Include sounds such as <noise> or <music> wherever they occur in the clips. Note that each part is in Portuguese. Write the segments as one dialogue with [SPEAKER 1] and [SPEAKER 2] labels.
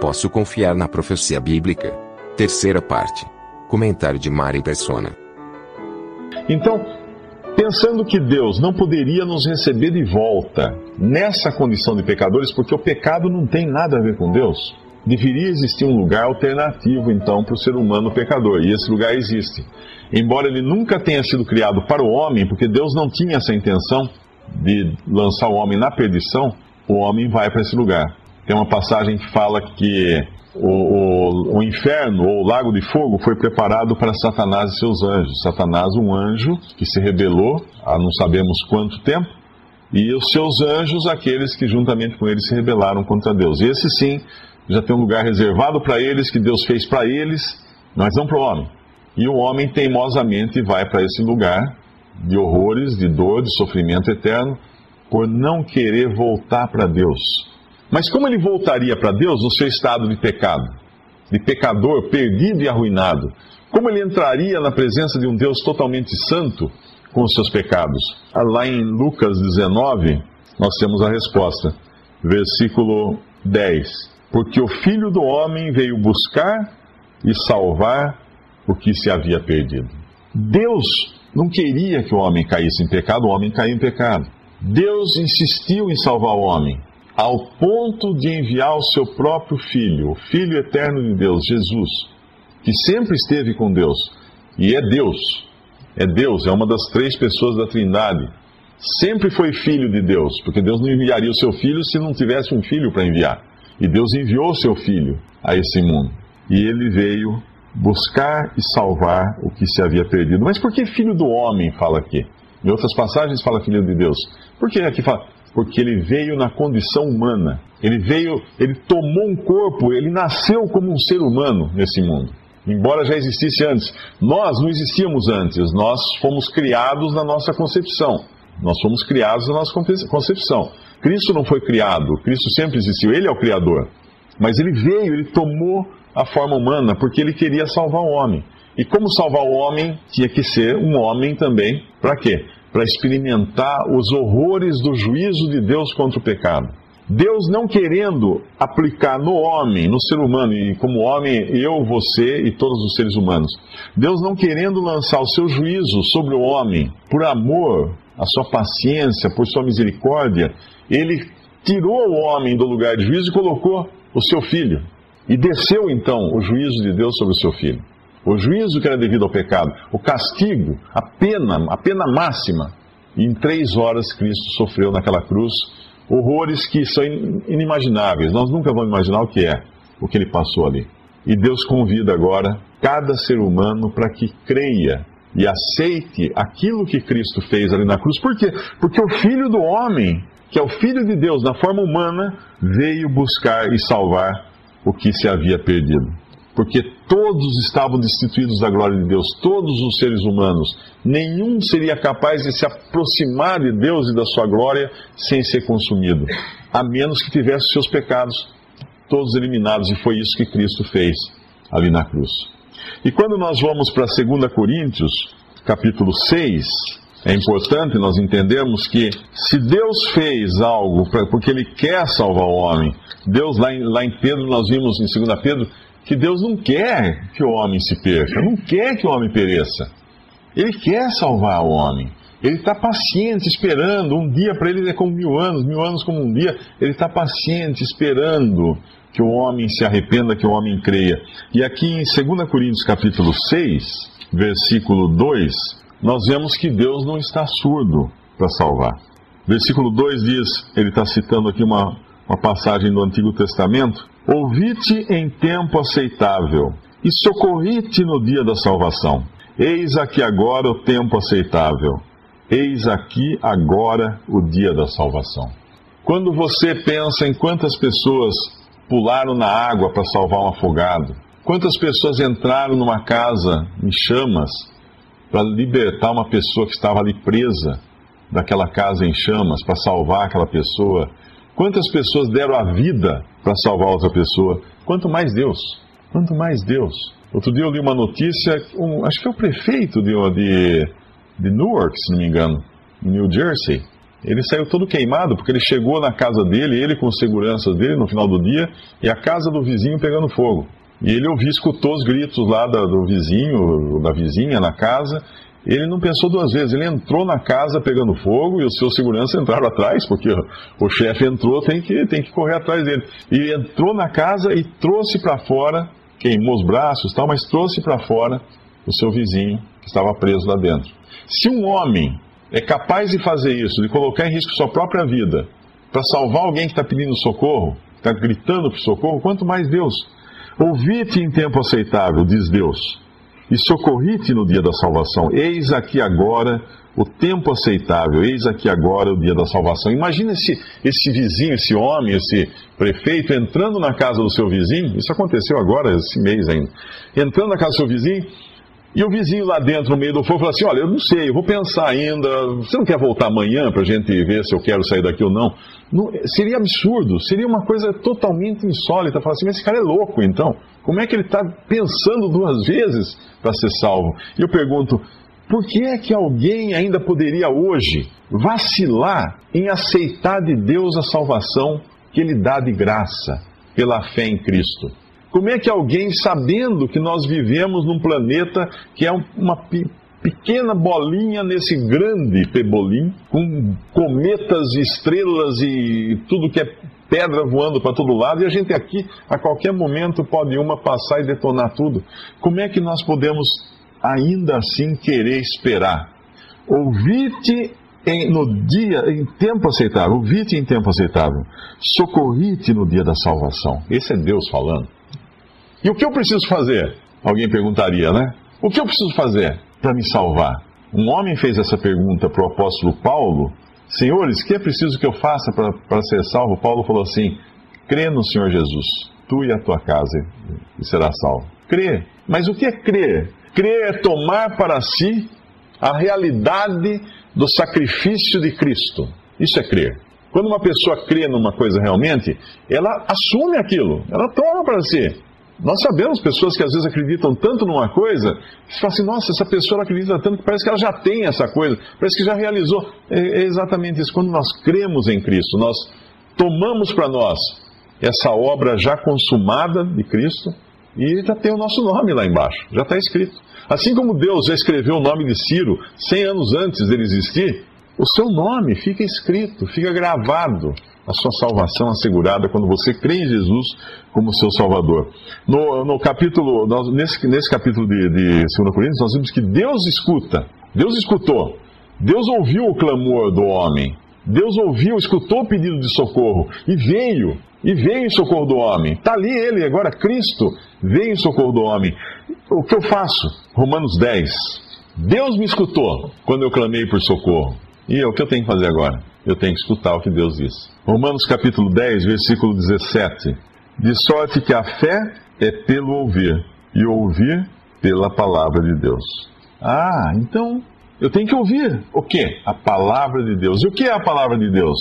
[SPEAKER 1] Posso confiar na profecia bíblica? Terceira parte. Comentário de Mari Persona.
[SPEAKER 2] Então, pensando que Deus não poderia nos receber de volta nessa condição de pecadores, porque o pecado não tem nada a ver com Deus, deveria existir um lugar alternativo, então, para o ser humano pecador, e esse lugar existe. Embora ele nunca tenha sido criado para o homem, porque Deus não tinha essa intenção de lançar o homem na perdição, o homem vai para esse lugar. Tem uma passagem que fala que o, o, o, inferno ou o lago de fogo foi preparado para Satanás e seus anjos. Satanás, um anjo que se rebelou há não sabemos quanto tempo, e os seus anjos, aqueles que juntamente com ele se rebelaram contra Deus. E esse sim já tem um lugar reservado para eles, que Deus fez para eles, mas não para o homem. E o homem teimosamente vai para esse lugar de horrores, de dor, de sofrimento eterno, por não querer voltar para Deus. Mas como ele voltaria para Deus no seu estado de pecado, de pecador, perdido e arruinado? Como ele entraria na presença de um Deus totalmente santo com os seus pecados? Lá em Lucas 19, nós temos a resposta. Versículo 10. Porque o filho do homem veio buscar e salvar o que se havia perdido. Deus não queria que o homem caísse em pecado, o homem caiu em pecado. Deus insistiu em salvar o homem, ao ponto de enviar o seu próprio Filho, o Filho eterno de Deus, Jesus, que sempre esteve com Deus e é Deus. É Deus, é uma das três pessoas da Trindade. Sempre foi filho de Deus, porque Deus não enviaria o seu filho se não tivesse um filho para enviar. E Deus enviou o seu filho a esse mundo. E ele veio buscar e salvar o que se havia perdido. Mas por que filho do homem fala aqui? Em outras passagens fala filho de Deus. Por que aqui fala? Porque ele veio na condição humana. Ele veio, ele tomou um corpo, ele nasceu como um ser humano nesse mundo. Embora já existisse antes. Nós não existíamos antes, nós fomos criados na nossa concepção. Nós fomos criados na nossa concepção. Cristo não foi criado, Cristo sempre existiu, ele é o Criador. Mas ele veio, ele tomou a forma humana porque ele queria salvar o homem. E como salvar o homem, tinha que ser um homem também, para quê? Para experimentar os horrores do juízo de Deus contra o pecado. Deus não querendo aplicar no homem, no ser humano, e como homem, eu, você e todos os seres humanos, Deus não querendo lançar o seu juízo sobre o homem, por amor, a sua paciência, por sua misericórdia, ele tirou o homem do lugar de juízo e colocou o seu filho. E desceu então o juízo de Deus sobre o seu filho. O juízo que era devido ao pecado, o castigo, a pena, a pena máxima. E em três horas Cristo sofreu naquela cruz horrores que são inimagináveis. Nós nunca vamos imaginar o que é, o que ele passou ali. E Deus convida agora cada ser humano para que creia e aceite aquilo que Cristo fez ali na cruz. Por quê? Porque o Filho do Homem, que é o Filho de Deus na forma humana, veio buscar e salvar o que se havia perdido. Porque todos estavam destituídos da glória de Deus, todos os seres humanos. Nenhum seria capaz de se aproximar de Deus e da sua glória sem ser consumido, a menos que tivesse seus pecados todos eliminados. E foi isso que Cristo fez ali na cruz. E quando nós vamos para 2 Coríntios, capítulo 6, é importante nós entendermos que se Deus fez algo pra, porque Ele quer salvar o homem, Deus, lá em, lá em Pedro, nós vimos em 2 Pedro, que Deus não quer que o homem se perca, não quer que o homem pereça. Ele quer salvar o homem. Ele está paciente, esperando. Um dia para ele é como mil anos, mil anos como um dia. Ele está paciente, esperando que o homem se arrependa, que o homem creia. E aqui em 2 Coríntios capítulo 6, versículo 2, nós vemos que Deus não está surdo para salvar. Versículo 2 diz, ele está citando aqui uma, uma passagem do Antigo Testamento: Ouvi-te em tempo aceitável e socorri-te no dia da salvação. Eis aqui agora o tempo aceitável, eis aqui agora o dia da salvação. Quando você pensa em quantas pessoas pularam na água para salvar um afogado, quantas pessoas entraram numa casa em chamas para libertar uma pessoa que estava ali presa daquela casa em chamas, para salvar aquela pessoa, quantas pessoas deram a vida para salvar outra pessoa, quanto mais Deus, quanto mais Deus. Outro dia eu li uma notícia, um, acho que é o prefeito de, de, de Newark, se não me engano, New Jersey, ele saiu todo queimado porque ele chegou na casa dele, ele com os seguranças dele no final do dia, e a casa do vizinho pegando fogo. E ele ouviu, escutou os gritos lá do vizinho, da vizinha na casa. Ele não pensou duas vezes, ele entrou na casa pegando fogo e os seus seguranças entraram atrás, porque o chefe entrou, tem que, tem que correr atrás dele. E entrou na casa e trouxe para fora, queimou os braços tal, mas trouxe para fora o seu vizinho que estava preso lá dentro. Se um homem é capaz de fazer isso, de colocar em risco sua própria vida, para salvar alguém que está pedindo socorro, está gritando por socorro, quanto mais Deus. Ouvi-te em tempo aceitável, diz Deus, e socorri-te no dia da salvação. Eis aqui agora o tempo aceitável, eis aqui agora o dia da salvação. Imagina esse, esse vizinho, esse homem, esse prefeito entrando na casa do seu vizinho, isso aconteceu agora, esse mês ainda, entrando na casa do seu vizinho e o vizinho lá dentro, no meio do fogo, falou assim: Olha, eu não sei, eu vou pensar ainda. Você não quer voltar amanhã para a gente ver se eu quero sair daqui ou não? não? Seria absurdo, seria uma coisa totalmente insólita. Falar assim: Mas esse cara é louco, então. Como é que ele está pensando duas vezes para ser salvo? E eu pergunto: por que é que alguém ainda poderia hoje vacilar em aceitar de Deus a salvação que Ele dá de graça pela fé em Cristo? Como é que alguém, sabendo que nós vivemos num planeta que é uma pequena bolinha nesse grande pebolim, com cometas, estrelas e tudo que é pedra voando para todo lado, e a gente aqui, a qualquer momento, pode uma passar e detonar tudo. Como é que nós podemos ainda assim querer esperar? Ouvir-te no dia, em tempo aceitável, ouvir-te em tempo aceitável, socorri-te no dia da salvação. Esse é Deus falando. E o que eu preciso fazer? Alguém perguntaria, né? O que eu preciso fazer para me salvar? Um homem fez essa pergunta para o apóstolo Paulo: Senhores, o que é preciso que eu faça para ser salvo? Paulo falou assim: crê no Senhor Jesus, tu e a tua casa, e será salvo. Crê. Mas o que é crer? Crer é tomar para si a realidade do sacrifício de Cristo. Isso é crer. Quando uma pessoa crê numa coisa realmente, ela assume aquilo, ela toma para si. Nós sabemos pessoas que às vezes acreditam tanto numa coisa, que você fala assim, nossa, essa pessoa acredita tanto que parece que ela já tem essa coisa, parece que já realizou. É, é exatamente isso. Quando nós cremos em Cristo, nós tomamos para nós essa obra já consumada de Cristo e já tem o nosso nome lá embaixo, já está escrito. Assim como Deus já escreveu o nome de Ciro 100 anos antes dele existir, o seu nome fica escrito, fica gravado a sua salvação assegurada quando você crê em Jesus como seu Salvador. No, no capítulo, nesse, nesse capítulo de, de 2 Coríntios, nós vimos que Deus escuta, Deus escutou, Deus ouviu o clamor do homem, Deus ouviu, escutou o pedido de socorro e veio, e veio em socorro do homem. Está ali ele, agora Cristo veio em socorro do homem. O que eu faço? Romanos 10. Deus me escutou quando eu clamei por socorro. E o que eu tenho que fazer agora? Eu tenho que escutar o que Deus diz. Romanos capítulo 10, versículo 17. De sorte que a fé é pelo ouvir, e ouvir pela palavra de Deus. Ah, então eu tenho que ouvir o quê? A palavra de Deus. E o que é a palavra de Deus?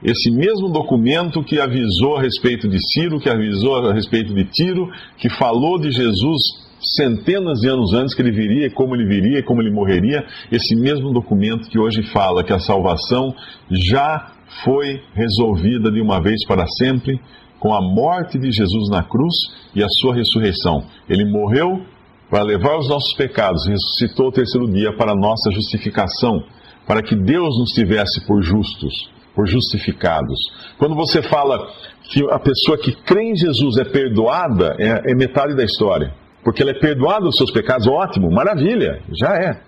[SPEAKER 2] Esse mesmo documento que avisou a respeito de Ciro, que avisou a respeito de Tiro, que falou de Jesus centenas de anos antes que ele viria, como ele viria, como ele morreria, esse mesmo documento que hoje fala que a salvação já foi resolvida de uma vez para sempre com a morte de Jesus na cruz e a sua ressurreição. Ele morreu para levar os nossos pecados, ressuscitou ao terceiro dia para nossa justificação, para que Deus nos tivesse por justos, por justificados. Quando você fala que a pessoa que crê em Jesus é perdoada, é, é metade da história porque ela é perdoada dos seus pecados, ótimo, maravilha, já é.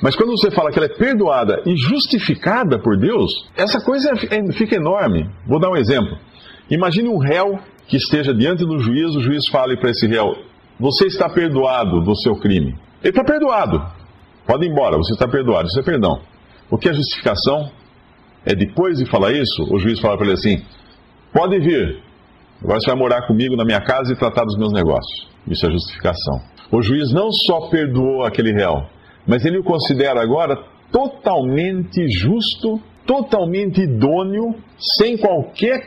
[SPEAKER 2] Mas quando você fala que ela é perdoada e justificada por Deus, essa coisa é, é, fica enorme. Vou dar um exemplo. Imagine um réu que esteja diante do juiz, o juiz fale para esse réu: Você está perdoado do seu crime. Ele está perdoado. Pode ir embora, você está perdoado. Isso é perdão. O que é justificação? É depois de falar isso, o juiz fala para ele assim: pode vir, agora você vai morar comigo na minha casa e tratar dos meus negócios. Isso é justificação. O juiz não só perdoou aquele réu, mas ele o considera agora totalmente justo, totalmente idôneo, sem qualquer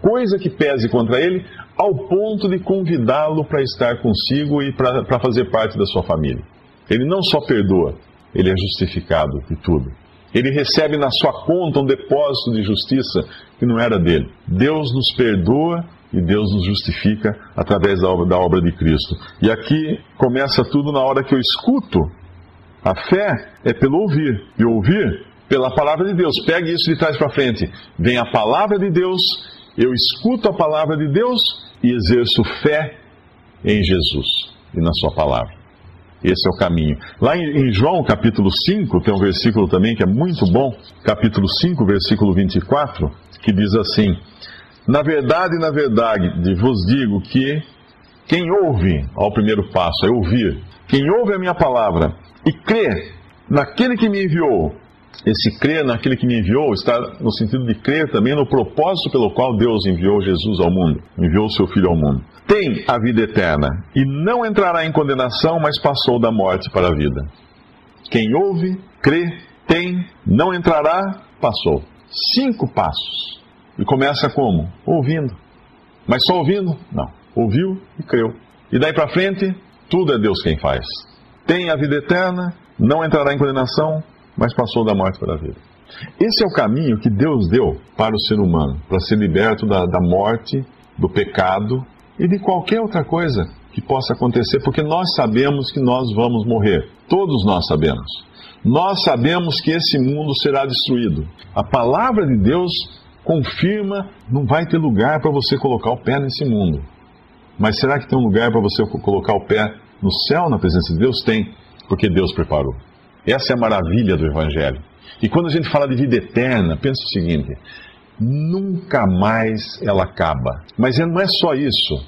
[SPEAKER 2] coisa que pese contra ele, ao ponto de convidá-lo para estar consigo e para fazer parte da sua família. Ele não só perdoa, ele é justificado de tudo. Ele recebe na sua conta um depósito de justiça que não era dele. Deus nos perdoa e Deus nos justifica através da obra, da obra de Cristo. E aqui começa tudo na hora que eu escuto. A fé é pelo ouvir, e ouvir pela palavra de Deus. Pegue isso de trás para frente. Vem a palavra de Deus, eu escuto a palavra de Deus e exerço fé em Jesus e na Sua palavra. Esse é o caminho. Lá em, João capítulo 5, tem um versículo também que é muito bom, capítulo 5, versículo 24, que diz assim: Na verdade, na verdade, vos digo que quem ouve, ao primeiro passo, é ouvir, quem ouve a minha palavra e crê naquele que me enviou, esse crer naquele que me enviou está no sentido de crer também no propósito pelo qual Deus enviou Jesus ao mundo, enviou o seu Filho ao mundo. Tem a vida eterna e não entrará em condenação, mas passou da morte para a vida. Quem ouve, crê, tem, não entrará, passou. Cinco passos. E começa como? Ouvindo. Mas só ouvindo? Não. Ouviu e creu. E daí para frente, tudo é Deus quem faz. Tem a vida eterna, não entrará em condenação, mas passou da morte para a vida. Esse é o caminho que Deus deu para o ser humano, para ser liberto da, da morte, do pecado e de qualquer outra coisa que possa acontecer, porque nós sabemos que nós vamos morrer. Todos nós sabemos. Nós sabemos que esse mundo será destruído. A palavra de Deus confirma, não vai ter lugar para você colocar o pé nesse mundo. Mas será que tem um lugar para você colocar o pé no céu, na presença de Deus? Tem, porque Deus preparou. Essa é a maravilha do Evangelho. E quando a gente fala de vida eterna, pensa o seguinte: nunca mais ela acaba. Mas é, não é só isso.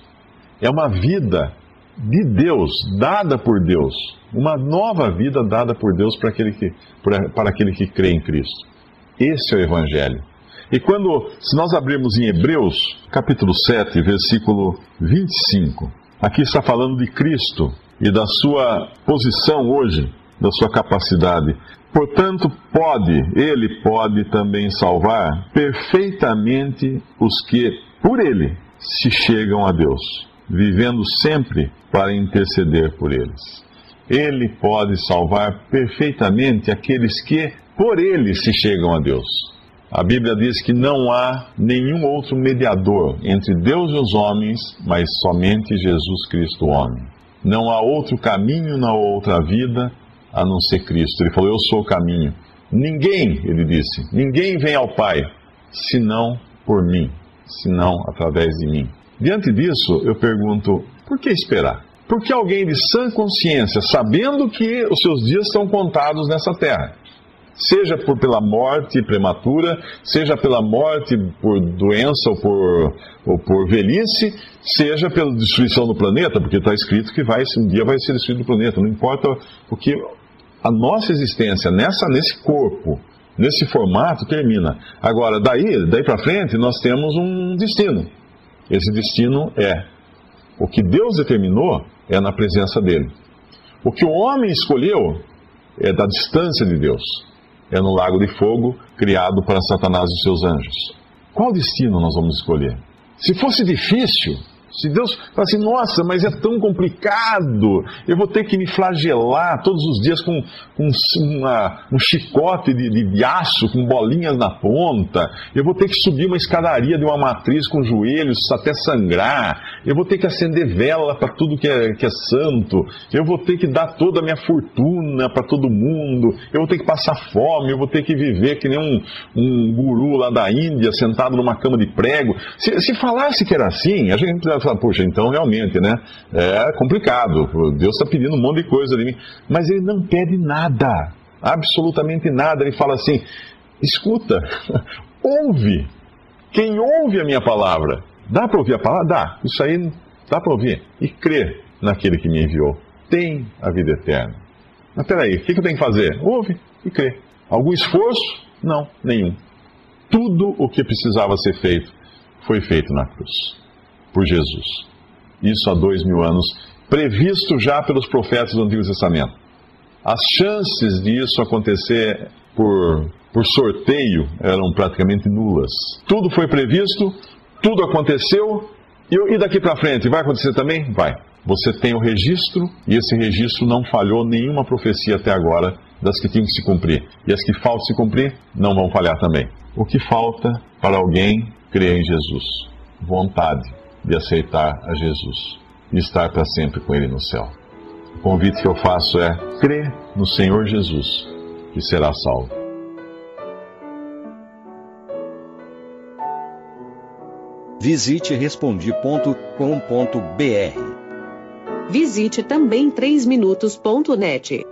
[SPEAKER 2] É uma vida de Deus, dada por Deus. Uma nova vida dada por Deus para aquele que, para aquele que crê em Cristo. Esse é o Evangelho. E quando, se nós abrirmos em Hebreus, capítulo 7, versículo 25, aqui está falando de Cristo e da sua posição hoje da sua capacidade. Portanto, pode, ele pode também salvar perfeitamente os que, por ele, se chegam a Deus, vivendo sempre para interceder por eles. Ele pode salvar perfeitamente aqueles que, por ele, se chegam a Deus. A Bíblia diz que não há nenhum outro mediador entre Deus e os homens, mas somente Jesus Cristo, homem. Não há outro caminho na outra vida a não ser Cristo. Ele falou: Eu sou o caminho. Ninguém, ele disse, ninguém vem ao Pai senão por mim, senão através de mim. Diante disso, eu pergunto: por que esperar? Por que alguém de sã consciência, sabendo que os seus dias estão contados nessa terra, seja por pela morte prematura, seja pela morte por doença ou por, ou por velhice, seja pela destruição do planeta, porque está escrito que vai, um dia vai ser destruído o planeta, não importa o que a nossa existência nessa, nesse corpo, nesse formato, termina. Agora, daí, daí para frente, nós temos um destino. Esse destino é o que Deus determinou é na presença dele. O que o homem escolheu é da distância de Deus. É no lago de fogo criado para Satanás e seus anjos. Qual destino nós vamos escolher? Se fosse difícil, se Deus fala assim, nossa, mas é tão complicado, eu vou ter que me flagelar todos os dias com, com uma, um chicote de, de, aço, com bolinhas na ponta, eu vou ter que subir uma escadaria de uma matriz com joelhos até sangrar, eu vou ter que acender vela para tudo que é, que é santo, eu vou ter que dar toda a minha fortuna para todo mundo, eu vou ter que passar fome, eu vou ter que viver que nem um, um guru lá da Índia, sentado numa cama de prego. Se, se falasse que era assim, a gente fala, poxa, então realmente, né? É complicado. Deus está pedindo um monte de coisa de mim. Mas ele não pede nada, absolutamente nada. Ele fala assim: escuta, <laughs> ouve. Quem ouve a minha palavra, dá para ouvir a palavra? Dá. Isso aí dá para ouvir. E crê naquele que me enviou. Tem a vida eterna. Mas peraí, o que eu tenho que fazer? Ouve e crê. Algum esforço? Não, nenhum. tudo o que precisava ser feito foi feito na cruz, por Jesus. Isso há dois mil anos, previsto já pelos profetas do Antigo Testamento. As chances disso acontecer por, por sorteio eram praticamente nulas. Tudo foi previsto, tudo aconteceu, e, e daqui para frente vai acontecer também? Vai. Você tem o registro, e esse registro não falhou nenhuma profecia até agora das que tinham que se cumprir. E as que faltam se cumprir não vão falhar também. O que falta para alguém crer em Jesus? Vontade de aceitar a Jesus e estar para sempre com Ele no céu. O convite que eu faço é: crê no Senhor Jesus, que será salvo.
[SPEAKER 3] Visite respondi.com.br.
[SPEAKER 4] Visite também 3minutos.net.